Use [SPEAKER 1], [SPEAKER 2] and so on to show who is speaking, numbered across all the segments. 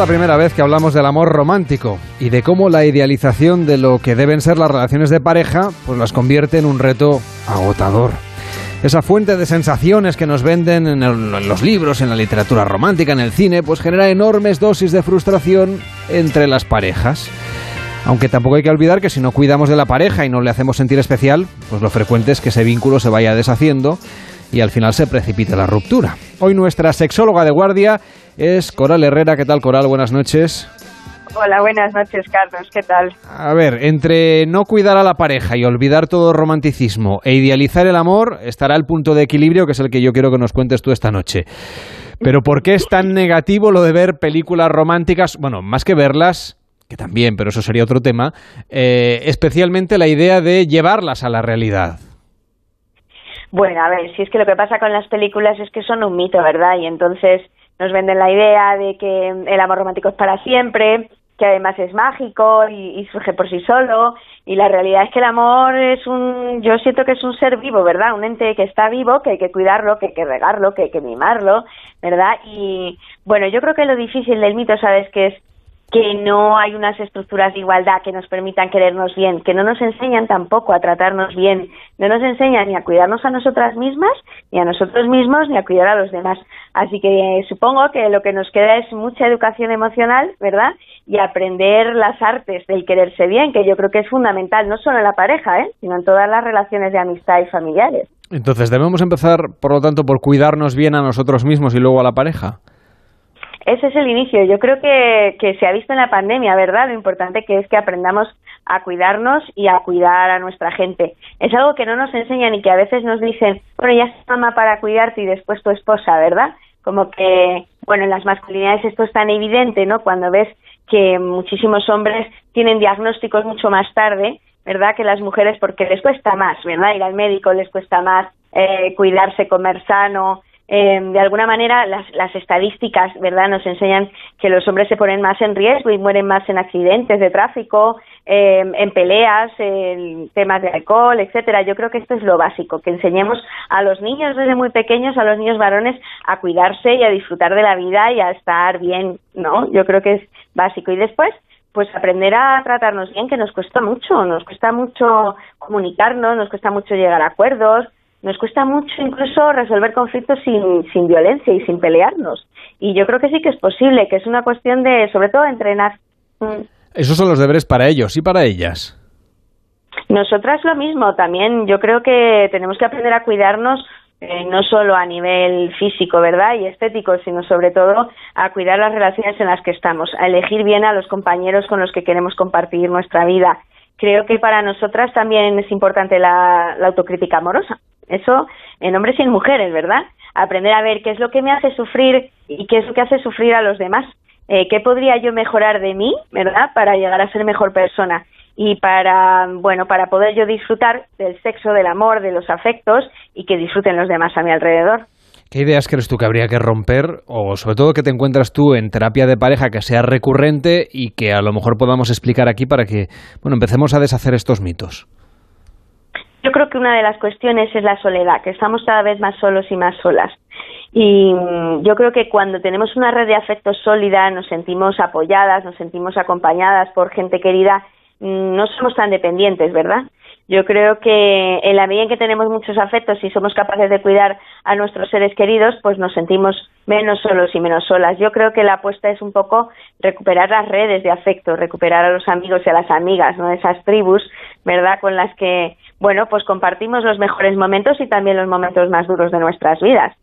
[SPEAKER 1] la primera vez que hablamos del amor romántico y de cómo la idealización de lo que deben ser las relaciones de pareja pues las convierte en un reto agotador. Esa fuente de sensaciones que nos venden en, en, los libros, en la literatura romántica, en el cine, pues genera enormes dosis de frustración entre las parejas. Aunque tampoco hay que olvidar que si no cuidamos de la pareja y no le hacemos sentir especial, pues lo frecuente es que ese vínculo se vaya deshaciendo y al final se precipite la ruptura. Hoy nuestra sexóloga de guardia es Coral Herrera. ¿Qué tal, Coral? Buenas noches.
[SPEAKER 2] Hola, buenas noches, Carlos. ¿Qué tal?
[SPEAKER 1] A ver, entre no cuidar a la pareja y olvidar todo romanticismo e idealizar el amor, estará el punto de equilibrio que es el que yo quiero que nos cuentes tú esta noche. Pero ¿por qué es tan negativo lo de ver películas románticas? Bueno, más que verlas, que también, pero eso sería otro tema, eh, especialmente la idea de llevarlas a la realidad.
[SPEAKER 2] Bueno, a ver, si es que lo que pasa con las películas es que son un mito, ¿verdad? Y entonces nos venden la idea de que el amor romántico es para siempre, que además es mágico y, y, surge por sí solo. Y la realidad es que el amor es un, yo siento que es un ser vivo, ¿verdad? Un ente que está vivo, que hay que cuidarlo, que hay que regarlo, que hay que mimarlo, ¿verdad? Y bueno, yo creo que lo difícil del mito, ¿sabes? Que es que no hay unas estructuras de igualdad que nos permitan querernos bien, que no nos enseñan tampoco a tratarnos bien, no nos enseñan ni a cuidarnos a nosotras mismas, ni a nosotros mismos, ni a cuidar a los demás. Así que supongo que lo que nos queda es mucha educación emocional, ¿verdad? Y aprender las artes del quererse bien, que yo creo que es fundamental, no solo en la pareja, ¿eh? sino en todas las relaciones de amistad y familiares.
[SPEAKER 1] Entonces, debemos empezar, por lo tanto, por cuidarnos bien a nosotros mismos y luego a la pareja.
[SPEAKER 2] Ese es el inicio. Yo creo que, que se ha visto en la pandemia, ¿verdad? Lo importante que es que aprendamos a cuidarnos y a cuidar a nuestra gente. Es algo que no nos enseñan y que a veces nos dicen, bueno, ya es mamá para cuidarte y después tu esposa, ¿verdad? Como que, bueno, en las masculinidades esto es tan evidente, ¿no? Cuando ves que muchísimos hombres tienen diagnósticos mucho más tarde, ¿verdad? Que las mujeres porque les cuesta más, ¿verdad? Ir al médico les cuesta más, eh, cuidarse, comer sano, eh, de alguna manera las, las, estadísticas verdad nos enseñan que los hombres se ponen más en riesgo y mueren más en accidentes de tráfico eh, en peleas en temas de alcohol etcétera. Yo creo que esto es lo básico que enseñemos a los niños desde muy pequeños a los niños varones a cuidarse y a disfrutar de la vida y a estar bien no yo creo que es básico. Y después pues aprender a tratarnos bien que nos cuesta mucho nos cuesta mucho comunicarnos nos cuesta mucho llegar a acuerdos nos cuesta mucho incluso resolver conflictos sin, sin violencia y sin pelearnos. Y yo creo que sí que es posible, que es una cuestión de, sobre todo, entrenar.
[SPEAKER 1] Esos son los deberes para ellos y para ellas.
[SPEAKER 2] Nosotras lo mismo, también yo creo que tenemos que aprender a cuidarnos eh, no solo a nivel físico, ¿verdad? Y estético, sino sobre todo a cuidar las relaciones en las que estamos, a elegir bien a los compañeros con los que queremos compartir nuestra vida. Creo que para nosotras también es importante la, la autocrítica amorosa. Eso en hombres y en mujeres, ¿verdad? Aprender a ver qué es lo que me hace sufrir y qué es lo que hace sufrir a los demás. Eh, ¿Qué podría yo mejorar de mí, verdad? Para llegar a ser mejor persona y para, bueno, para poder yo disfrutar del sexo, del amor, de los afectos y que disfruten los demás a mi alrededor.
[SPEAKER 1] ¿Qué ideas crees tú que habría que romper o sobre todo que te encuentras tú en terapia de pareja que sea recurrente y que a lo mejor podamos explicar aquí para que, bueno, empecemos a deshacer estos mitos?
[SPEAKER 2] Yo creo que una de las cuestiones es la soledad, que estamos cada vez más solos y más solas. Y yo creo que cuando tenemos una red de afectos sólida, nos sentimos apoyadas, nos sentimos acompañadas por gente querida, no somos tan dependientes, ¿verdad? Yo creo que en la medida en que tenemos muchos afectos y somos capaces de cuidar a nuestros seres queridos, pues nos sentimos menos solos y menos solas. Yo creo que la apuesta es un poco recuperar las redes de afecto, recuperar a los amigos y a las amigas, ¿no? Esas tribus, ¿verdad? Con las que, bueno, pues compartimos los mejores momentos y también los momentos más duros de nuestras vidas.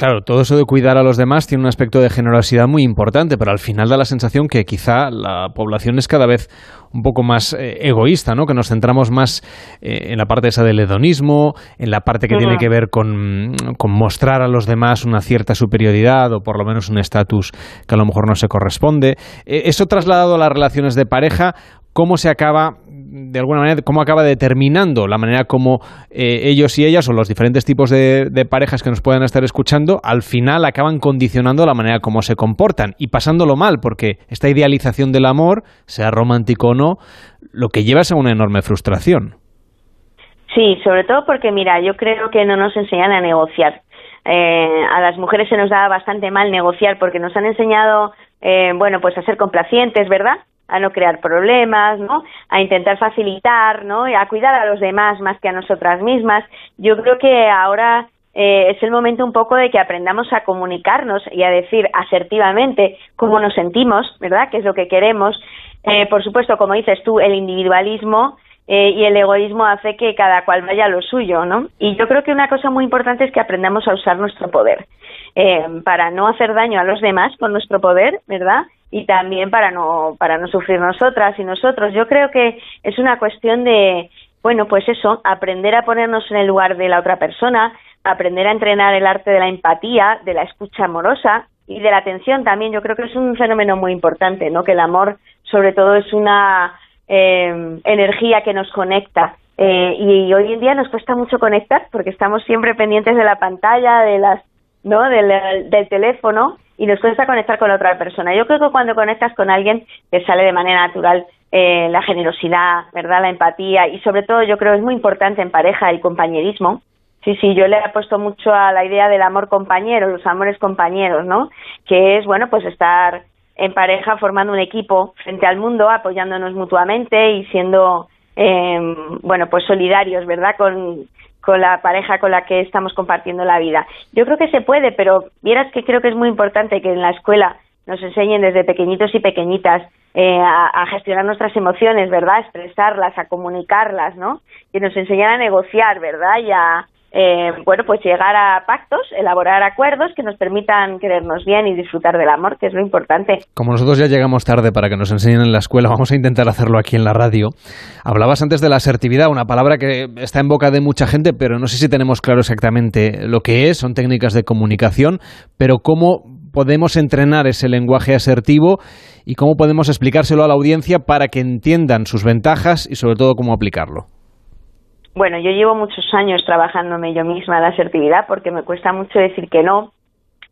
[SPEAKER 1] Claro, todo eso de cuidar a los demás tiene un aspecto de generosidad muy importante, pero al final da la sensación que quizá la población es cada vez un poco más eh, egoísta, ¿no? Que nos centramos más eh, en la parte esa del hedonismo, en la parte que tiene que ver con, con, mostrar a los demás una cierta superioridad o por lo menos un estatus que a lo mejor no se corresponde. Eh, eso trasladado a las relaciones de pareja, ¿cómo se acaba de alguna manera, cómo acaba determinando la manera como eh, ellos y ellas o los diferentes tipos de, parejas que nos puedan estar escuchando, al final acaban condicionando la manera como se comportan y pasándolo mal, porque esta idealización del amor, sea romántico o no, lo que lleva es a una enorme frustración.
[SPEAKER 2] Sí, sobre todo porque, mira, yo creo que no nos enseñan a negociar. Eh, a las mujeres se nos da bastante mal negociar porque nos han enseñado eh, bueno, pues a ser complacientes, ¿verdad? A no crear problemas, ¿no? A intentar facilitar, ¿no? A cuidar a los demás más que a nosotras mismas. Yo creo que ahora eh, es el momento un poco de que aprendamos a comunicarnos y a decir asertivamente cómo nos sentimos, ¿verdad? ¿Qué es lo que queremos? Eh, por supuesto, como dices tú, el individualismo eh, y el egoísmo hace que cada cual vaya a lo suyo, ¿no? Y yo creo que una cosa muy importante es que aprendamos a usar nuestro poder para no hacer daño a los demás con nuestro poder, ¿verdad? Y también para no para no sufrir nosotras y nosotros. Yo creo que es una cuestión de bueno, pues eso, aprender a ponernos en el lugar de la otra persona, aprender a entrenar el arte de la empatía, de la escucha amorosa y de la atención también. Yo creo que es un fenómeno muy importante, ¿no? Que el amor, sobre todo, es una eh, energía que nos conecta. Eh, y, hoy en día nos cuesta mucho conectar porque estamos siempre pendientes de la pantalla, de las, ¿no? Del, del teléfono y nos cuesta conectar con otra persona. Yo creo que cuando conectas con alguien que sale de manera natural eh, la generosidad, ¿verdad? La empatía y sobre todo yo creo es muy importante en pareja el compañerismo Sí, sí, yo le he puesto mucho a la idea del amor compañero, los amores compañeros, ¿no? Que es, bueno, pues estar en pareja formando un equipo frente al mundo, apoyándonos mutuamente y siendo, eh, bueno, pues solidarios, ¿verdad? Con, con la pareja con la que estamos compartiendo la vida. Yo creo que se puede, pero vieras que creo que es muy importante que en la escuela nos enseñen desde pequeñitos y pequeñitas eh, a, a, gestionar nuestras emociones, ¿verdad? A expresarlas, a comunicarlas, ¿no? Que nos enseñen a negociar, ¿verdad? Y a, eh, bueno, pues llegar a pactos, elaborar acuerdos que nos permitan querernos bien y disfrutar del amor, que es lo importante.
[SPEAKER 1] Como nosotros ya llegamos tarde para que nos enseñen en la escuela, vamos a intentar hacerlo aquí en la radio. Hablabas antes de la asertividad, una palabra que está en boca de mucha gente, pero no sé si tenemos claro exactamente lo que es, son técnicas de comunicación, pero cómo podemos entrenar ese lenguaje asertivo y cómo podemos explicárselo a la audiencia para que entiendan sus ventajas y sobre todo cómo aplicarlo.
[SPEAKER 2] Bueno, yo llevo muchos años trabajándome yo misma la asertividad porque me cuesta mucho decir que no.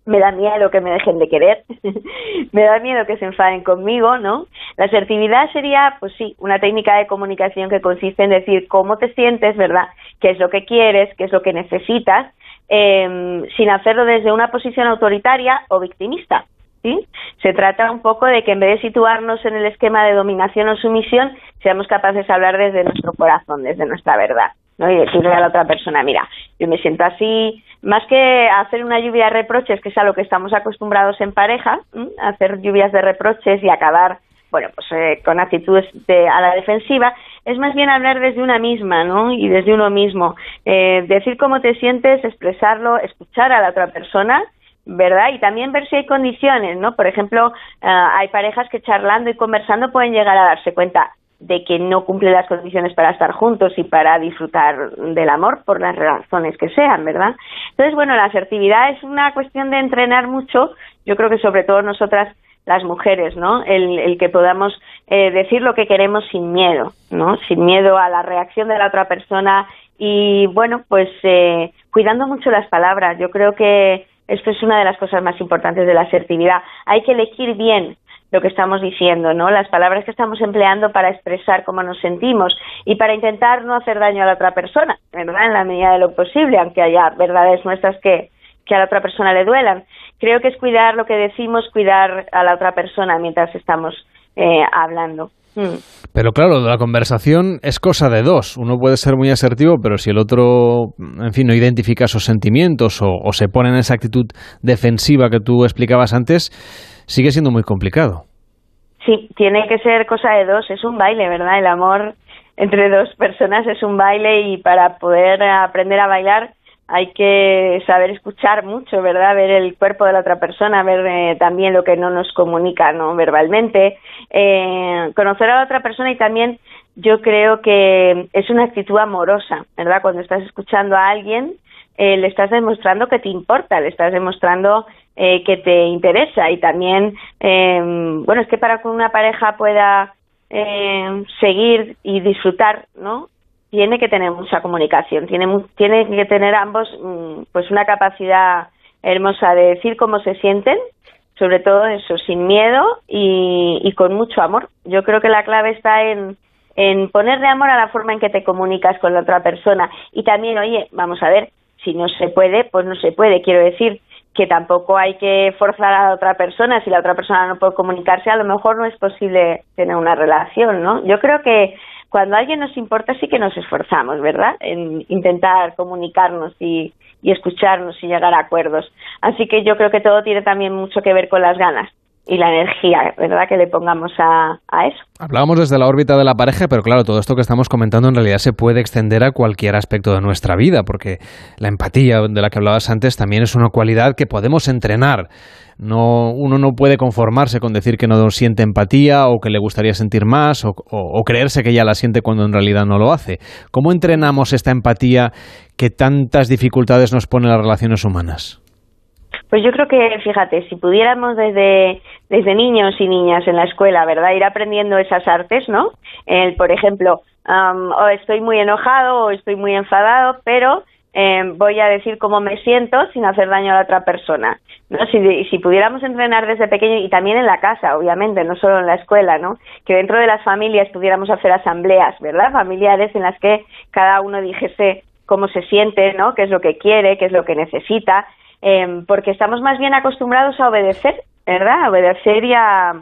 [SPEAKER 2] Me da miedo que me dejen de querer, me da miedo que se enfaden conmigo, ¿no? La asertividad sería, pues sí, una técnica de comunicación que consiste en decir cómo te sientes, ¿verdad? ¿Qué es lo que quieres? ¿Qué es lo que necesitas? Eh, sin hacerlo desde una posición autoritaria o victimista. ¿Sí? Se trata un poco de que en vez de situarnos en el esquema de dominación o sumisión, seamos capaces de hablar desde nuestro corazón, desde nuestra verdad. ¿no? Y decirle a la otra persona, mira, yo me siento así, más que hacer una lluvia de reproches, que es a lo que estamos acostumbrados en pareja, hacer lluvias de reproches y acabar, bueno, pues eh, con actitudes de, a la defensiva, es más bien hablar desde una misma, ¿no? Y desde uno mismo. Eh, decir cómo te sientes, expresarlo, escuchar a la otra persona, ¿verdad? Y también ver si hay condiciones, ¿no? Por ejemplo, ah, hay parejas que charlando y conversando pueden llegar a darse cuenta de que no cumplen las condiciones para estar juntos y para disfrutar del amor por las razones que sean, ¿verdad? Entonces, bueno, la asertividad es una cuestión de entrenar mucho, yo creo que sobre todo nosotras las mujeres, ¿no? El, que podamos eh, decir lo que queremos sin miedo, ¿no? Sin miedo a la reacción de la otra persona y, bueno, pues eh, cuidando mucho las palabras. Yo creo que esto es una de las cosas más importantes de la asertividad. Hay que elegir bien lo que estamos diciendo, ¿no? Las palabras que estamos empleando para expresar cómo nos sentimos y para intentar no hacer daño a la otra persona, ¿verdad? En la medida de lo posible, aunque haya verdades nuestras que, que a la otra persona le duelan. Creo que es cuidar lo que decimos, cuidar a la otra persona mientras estamos eh, hablando.
[SPEAKER 1] Mm. Pero claro, la conversación es cosa de dos. Uno puede ser muy asertivo, pero si el otro, en fin, no identifica sus sentimientos o, se pone en esa actitud defensiva que tú explicabas antes, sigue siendo muy complicado.
[SPEAKER 2] Sí, tiene que ser cosa de dos. Es un baile, ¿verdad? El amor entre dos personas es un baile y para poder aprender a bailar hay que saber escuchar mucho, ¿verdad? Ver el cuerpo de la otra persona, ver eh, también lo que no nos comunica, ¿no? Verbalmente, eh, conocer a la otra persona y también yo creo que es una actitud amorosa, ¿verdad? Cuando estás escuchando a alguien, eh, le estás demostrando que te importa, le estás demostrando que te interesa y también, bueno, es que para que una pareja pueda seguir y disfrutar, ¿no? Tiene que tener mucha comunicación, tiene, tiene que tener ambos mm, pues una capacidad hermosa de decir cómo se sienten, sobre todo eso, sin miedo y, con mucho amor. Yo creo que la clave está en, en ponerle amor a la forma en que te comunicas con la otra persona y también, oye, vamos a ver, si no se puede, pues no se puede. Quiero decir que tampoco hay que forzar a la otra persona. Si la otra persona no puede comunicarse, a lo mejor no es posible tener una relación, ¿no? Yo creo que cuando a alguien nos importa sí que nos esforzamos, ¿verdad? En intentar comunicarnos y, y escucharnos y llegar a acuerdos. Así que yo creo que todo tiene también mucho que ver con las ganas y la energía, ¿verdad?, que le pongamos a, eso.
[SPEAKER 1] Hablábamos desde la órbita de la pareja, pero claro, todo esto que estamos comentando en realidad se puede extender a cualquier aspecto de nuestra vida, porque la empatía de la que hablabas antes también es una cualidad que podemos entrenar. No, uno no puede conformarse con decir que no siente empatía o que le gustaría sentir más o, o, creerse que ya la siente cuando en realidad no lo hace. ¿Cómo entrenamos esta empatía que tantas dificultades nos pone las relaciones humanas?
[SPEAKER 2] Pues yo creo que, fíjate, si pudiéramos desde, desde niños y niñas en la escuela, ¿verdad? Ir aprendiendo esas artes, ¿no? El, por ejemplo, um, o estoy muy enojado o estoy muy enfadado, pero eh, voy a decir cómo me siento sin hacer daño a la otra persona. ¿no? Si, si pudiéramos entrenar desde pequeño y también en la casa, obviamente, no solo en la escuela, ¿no? Que dentro de las familias pudiéramos hacer asambleas, ¿verdad? Familiares en las que cada uno dijese cómo se siente, ¿no? Qué es lo que quiere, qué es lo que necesita eh, porque estamos más bien acostumbrados a obedecer, ¿verdad? A obedecer y a,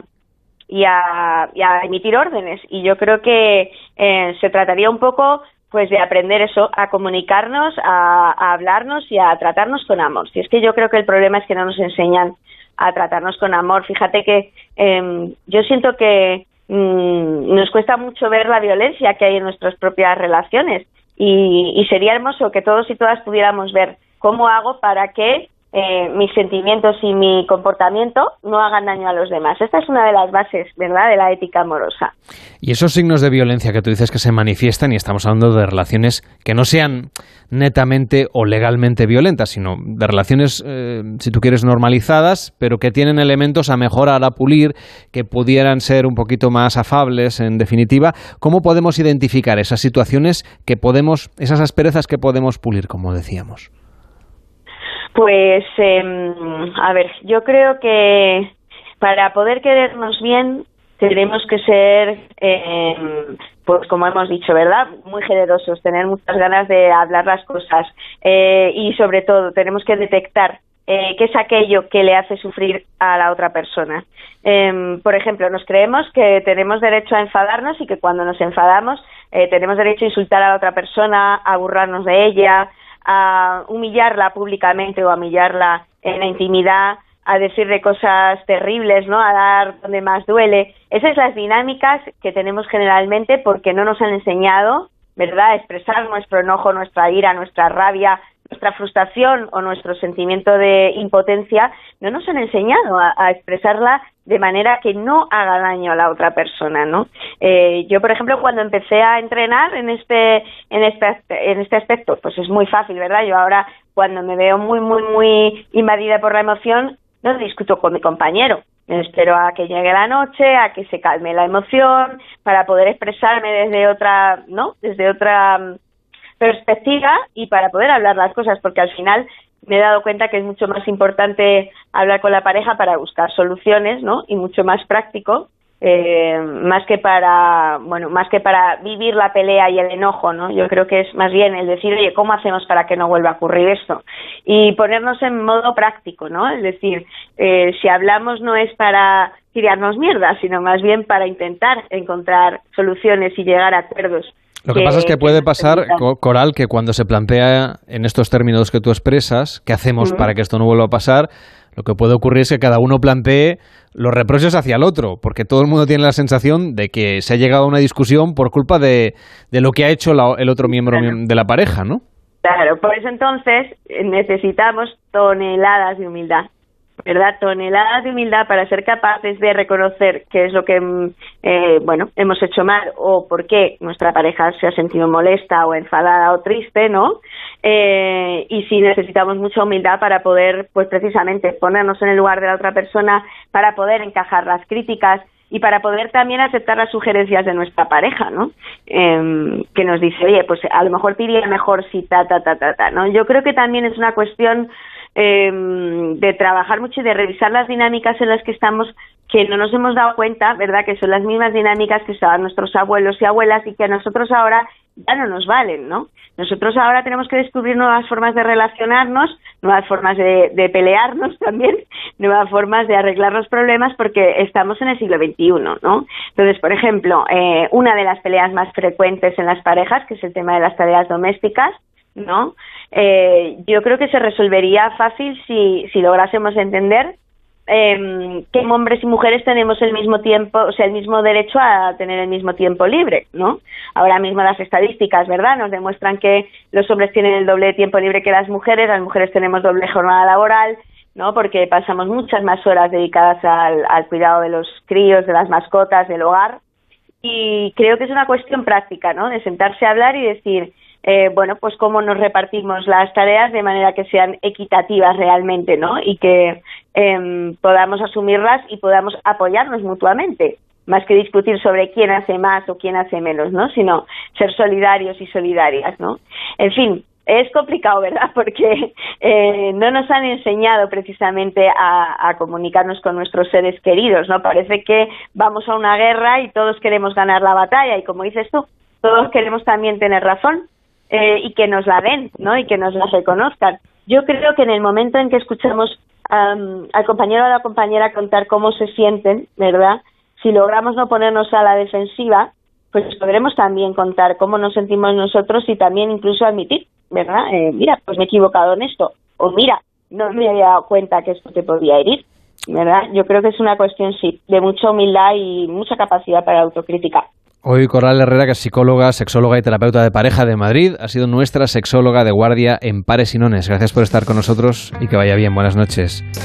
[SPEAKER 2] y a, emitir órdenes. Y yo creo que eh, se trataría un poco pues de aprender eso, a comunicarnos, a, a, hablarnos y a tratarnos con amor. Si es que yo creo que el problema es que no nos enseñan a tratarnos con amor. Fíjate que eh, yo siento que mmm, nos cuesta mucho ver la violencia que hay en nuestras propias relaciones y, y sería hermoso que todos y todas pudiéramos ver cómo hago para que eh, mis sentimientos y mi comportamiento no hagan daño a los demás. Esta es una de las bases, ¿verdad?, de la ética amorosa.
[SPEAKER 1] Y esos signos de violencia que tú dices que se manifiestan, y estamos hablando de relaciones que no sean netamente o legalmente violentas, sino de relaciones, eh, si tú quieres, normalizadas, pero que tienen elementos a mejorar, a pulir, que pudieran ser un poquito más afables, en definitiva. ¿Cómo podemos identificar esas situaciones que podemos, esas asperezas que podemos pulir, como decíamos?
[SPEAKER 2] Pues, eh, a ver, yo creo que para poder querernos bien tenemos que ser, eh, pues como hemos dicho, ¿verdad? Muy generosos, tener muchas ganas de hablar las cosas eh, y sobre todo tenemos que detectar eh, qué es aquello que le hace sufrir a la otra persona. Eh, por ejemplo, nos creemos que tenemos derecho a enfadarnos y que cuando nos enfadamos eh, tenemos derecho a insultar a la otra persona, a burlarnos de ella, a humillarla públicamente o a humillarla en la intimidad, a decirle cosas terribles, ¿no? A dar donde más duele. Esas son las dinámicas que tenemos generalmente porque no nos han enseñado, ¿verdad?, a expresar nuestro enojo, nuestra ira, nuestra rabia, nuestra frustración o nuestro sentimiento de impotencia, no nos han enseñado a, expresarla de manera que no haga daño a la otra persona, ¿no? Eh, yo, por ejemplo, cuando empecé a entrenar en este, en este, en este aspecto, pues es muy fácil, ¿verdad? Yo ahora, cuando me veo muy, muy, muy invadida por la emoción, no discuto con mi compañero. Espero a que llegue la noche, a que se calme la emoción, para poder expresarme desde otra, ¿no? Desde otra perspectiva y para poder hablar las cosas, porque al final me he dado cuenta que es mucho más importante hablar con la pareja para buscar soluciones, ¿no? Y mucho más práctico, eh, más que para, bueno, más que para vivir la pelea y el enojo, ¿no? Yo creo que es más bien el decir, oye, ¿cómo hacemos para que no vuelva a ocurrir esto? Y ponernos en modo práctico, ¿no? Es decir, eh, si hablamos no es para tirarnos mierda, sino más bien para intentar encontrar soluciones y llegar a acuerdos.
[SPEAKER 1] Lo que, que pasa es que puede pasar, Coral, que cuando se plantea en estos términos que tú expresas, ¿qué hacemos uh -huh. para que esto no vuelva a pasar? Lo que puede ocurrir es que cada uno plantee los reproches hacia el otro, porque todo el mundo tiene la sensación de que se ha llegado a una discusión por culpa de, de lo que ha hecho la, el otro miembro claro. de la pareja, ¿no?
[SPEAKER 2] Claro, por eso entonces necesitamos toneladas de humildad. ¿Verdad? Toneladas de humildad para ser capaces de reconocer qué es lo que, eh, bueno, hemos hecho mal o por qué nuestra pareja se ha sentido molesta o enfadada o triste, ¿no? Eh, y si necesitamos mucha humildad para poder, pues precisamente, ponernos en el lugar de la otra persona, para poder encajar las críticas y para poder también aceptar las sugerencias de nuestra pareja, ¿no? Eh, que nos dice, oye, pues a lo mejor te iría mejor si ta, ta, ta, ta, ta, ¿no? Yo creo que también es una cuestión em, de trabajar mucho y de revisar las dinámicas en las que estamos que no nos hemos dado cuenta, ¿verdad? Que son las mismas dinámicas que estaban nuestros abuelos y abuelas y que a nosotros ahora ya no nos valen, ¿no? Nosotros ahora tenemos que descubrir nuevas formas de relacionarnos, nuevas formas de, pelearnos también, nuevas formas de arreglar los problemas porque estamos en el siglo XXI, ¿no? Entonces, por ejemplo, eh, una de las peleas más frecuentes en las parejas, que es el tema de las tareas domésticas, ¿no? Eh, yo creo que se resolvería fácil si, si lográsemos entender eh, que hombres y mujeres tenemos el mismo tiempo, o sea, el mismo derecho a tener el mismo tiempo libre, ¿no? Ahora mismo las estadísticas, ¿verdad?, nos demuestran que los hombres tienen el doble de tiempo libre que las mujeres, las mujeres tenemos doble jornada laboral, ¿no? Porque pasamos muchas más horas dedicadas al, al cuidado de los críos, de las mascotas, del hogar, y creo que es una cuestión práctica, ¿no? De sentarse a hablar y decir, eh, bueno, pues cómo nos repartimos las tareas de manera que sean equitativas realmente, ¿no? Y que em, podamos asumirlas y podamos apoyarnos mutuamente, más que discutir sobre quién hace más o quién hace menos, ¿no? Sino ser solidarios y solidarias, ¿no? En fin, es complicado, ¿verdad? Porque eh, no nos han enseñado precisamente a, a, comunicarnos con nuestros seres queridos, ¿no? Parece que vamos a una guerra y todos queremos ganar la batalla y como dices tú, todos queremos también tener razón eh, y que nos la den, ¿no? Y que nos la reconozcan. Yo creo que en el momento en que escuchamos al compañero o a la compañera contar cómo se sienten, ¿verdad? Si logramos no ponernos a la defensiva, pues podremos también contar cómo nos sentimos nosotros y también incluso admitir, ¿verdad? Eh, mira, pues me he equivocado en esto. O mira, no me había dado cuenta que esto te podía herir. ¿verdad? Yo creo que es una cuestión, sí, de mucha humildad y mucha capacidad para autocrítica.
[SPEAKER 1] Hoy Coral Herrera, que es psicóloga, sexóloga y terapeuta de pareja de Madrid, ha sido nuestra sexóloga de guardia en Pares y Nones. Gracias por estar con nosotros y que vaya bien. Buenas noches.